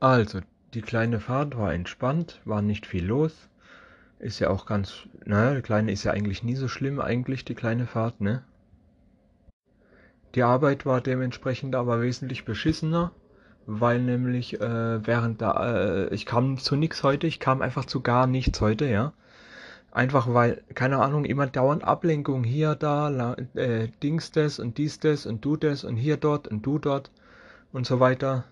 Also, die kleine Fahrt war entspannt, war nicht viel los. Ist ja auch ganz, naja, die kleine ist ja eigentlich nie so schlimm, eigentlich, die kleine Fahrt, ne? Die Arbeit war dementsprechend aber wesentlich beschissener, weil nämlich äh, während da, äh, ich kam zu nix heute, ich kam einfach zu gar nichts heute, ja. Einfach weil, keine Ahnung, immer dauernd Ablenkung hier, da, la, äh, Dings das und dies das und du das und hier dort und du dort und so weiter.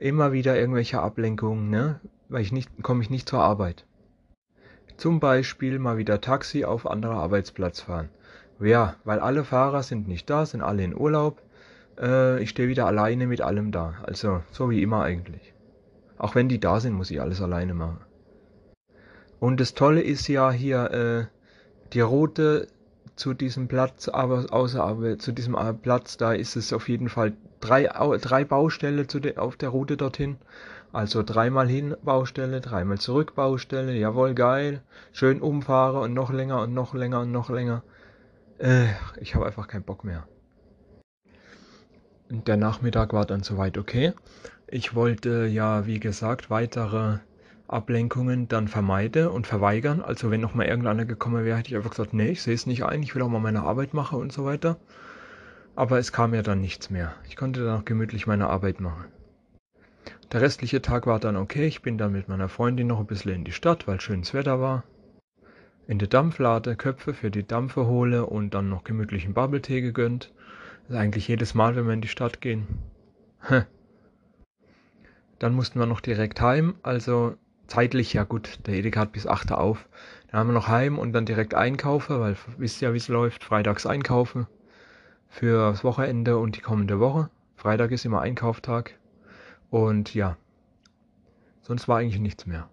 Immer wieder irgendwelche Ablenkungen, ne? Weil ich nicht, komme ich nicht zur Arbeit. Zum Beispiel mal wieder Taxi auf anderer Arbeitsplatz fahren. Ja, weil alle Fahrer sind nicht da, sind alle in Urlaub. Äh, ich stehe wieder alleine mit allem da. Also so wie immer eigentlich. Auch wenn die da sind, muss ich alles alleine machen. Und das Tolle ist ja hier äh, die Route zu diesem Platz, aber außer aber zu diesem äh, Platz, da ist es auf jeden Fall drei, drei Baustelle zu de, auf der Route dorthin. Also dreimal hin Baustelle, dreimal zurück Baustelle, jawohl, geil. Schön umfahre und noch länger und noch länger und noch länger. Äh, ich habe einfach keinen Bock mehr. Der Nachmittag war dann soweit okay. Ich wollte ja, wie gesagt, weitere Ablenkungen dann vermeide und verweigern. Also wenn noch mal irgendeiner gekommen wäre, hätte ich einfach gesagt, nee, ich sehe es nicht ein, ich will auch mal meine Arbeit machen und so weiter. Aber es kam ja dann nichts mehr. Ich konnte dann auch gemütlich meine Arbeit machen. Der restliche Tag war dann okay. Ich bin dann mit meiner Freundin noch ein bisschen in die Stadt, weil schönes Wetter war. In der Dampflade Köpfe für die Dampfe hole und dann noch gemütlichen Bubble-Tee gegönnt. Das ist eigentlich jedes Mal, wenn wir in die Stadt gehen. Dann mussten wir noch direkt heim, also zeitlich, ja gut, der Edeka hat bis 8 Uhr auf. Dann haben wir noch heim und dann direkt einkaufen, weil wisst ja, wie es läuft. Freitags einkaufen für das Wochenende und die kommende Woche. Freitag ist immer Einkauftag. Und ja, sonst war eigentlich nichts mehr.